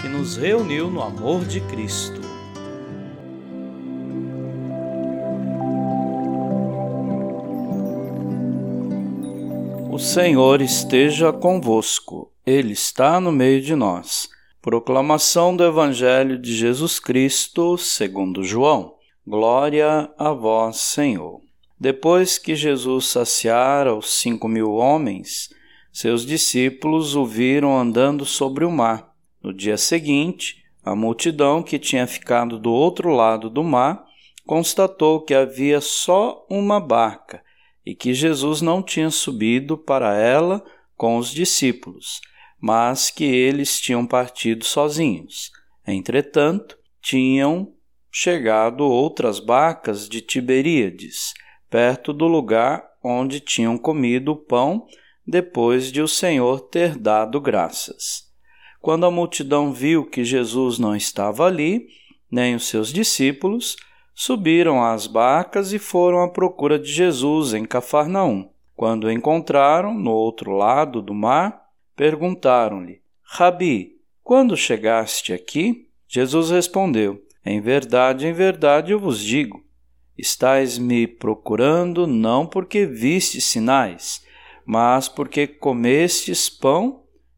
que nos reuniu no amor de Cristo. O Senhor esteja convosco, Ele está no meio de nós. Proclamação do Evangelho de Jesus Cristo, segundo João. Glória a vós, Senhor. Depois que Jesus saciara os cinco mil homens, seus discípulos o viram andando sobre o mar no dia seguinte, a multidão que tinha ficado do outro lado do mar constatou que havia só uma barca e que Jesus não tinha subido para ela com os discípulos, mas que eles tinham partido sozinhos. Entretanto, tinham chegado outras barcas de Tiberíades, perto do lugar onde tinham comido o pão depois de o Senhor ter dado graças. Quando a multidão viu que Jesus não estava ali, nem os seus discípulos, subiram às barcas e foram à procura de Jesus em Cafarnaum. Quando o encontraram no outro lado do mar, perguntaram-lhe: Rabi, quando chegaste aqui? Jesus respondeu: Em verdade, em verdade eu vos digo: estais me procurando não porque vistes sinais, mas porque comestes pão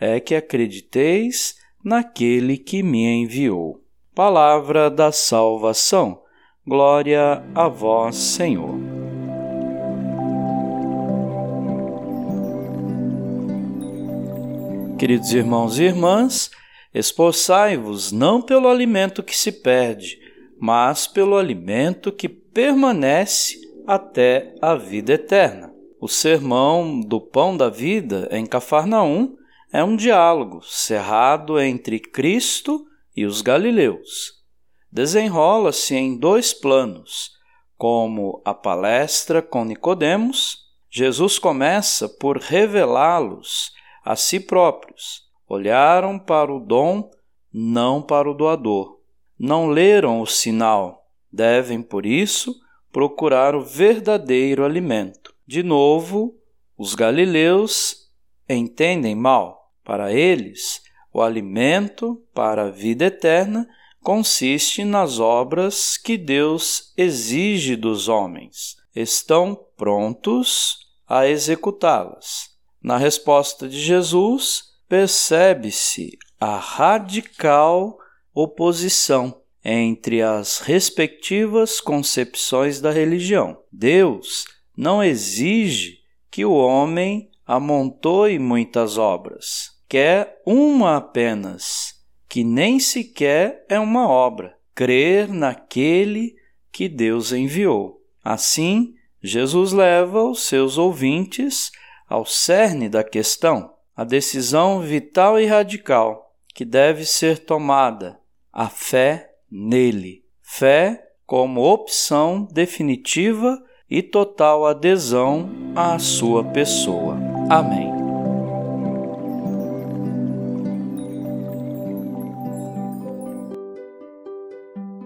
é que acrediteis naquele que me enviou. Palavra da salvação. Glória a vós, Senhor. Queridos irmãos e irmãs, esforçai-vos não pelo alimento que se perde, mas pelo alimento que permanece até a vida eterna. O sermão do pão da vida em Cafarnaum é um diálogo cerrado entre Cristo e os galileus. Desenrola-se em dois planos, como a palestra com Nicodemos, Jesus começa por revelá-los a si próprios. Olharam para o dom, não para o doador. Não leram o sinal, devem, por isso, procurar o verdadeiro alimento. De novo, os galileus entendem mal. Para eles, o alimento para a vida eterna consiste nas obras que Deus exige dos homens. Estão prontos a executá-las. Na resposta de Jesus, percebe-se a radical oposição entre as respectivas concepções da religião. Deus não exige que o homem amontoe muitas obras. Quer uma apenas, que nem sequer é uma obra, crer naquele que Deus enviou. Assim, Jesus leva os seus ouvintes ao cerne da questão, a decisão vital e radical que deve ser tomada, a fé nele. Fé como opção definitiva e total adesão à sua pessoa. Amém.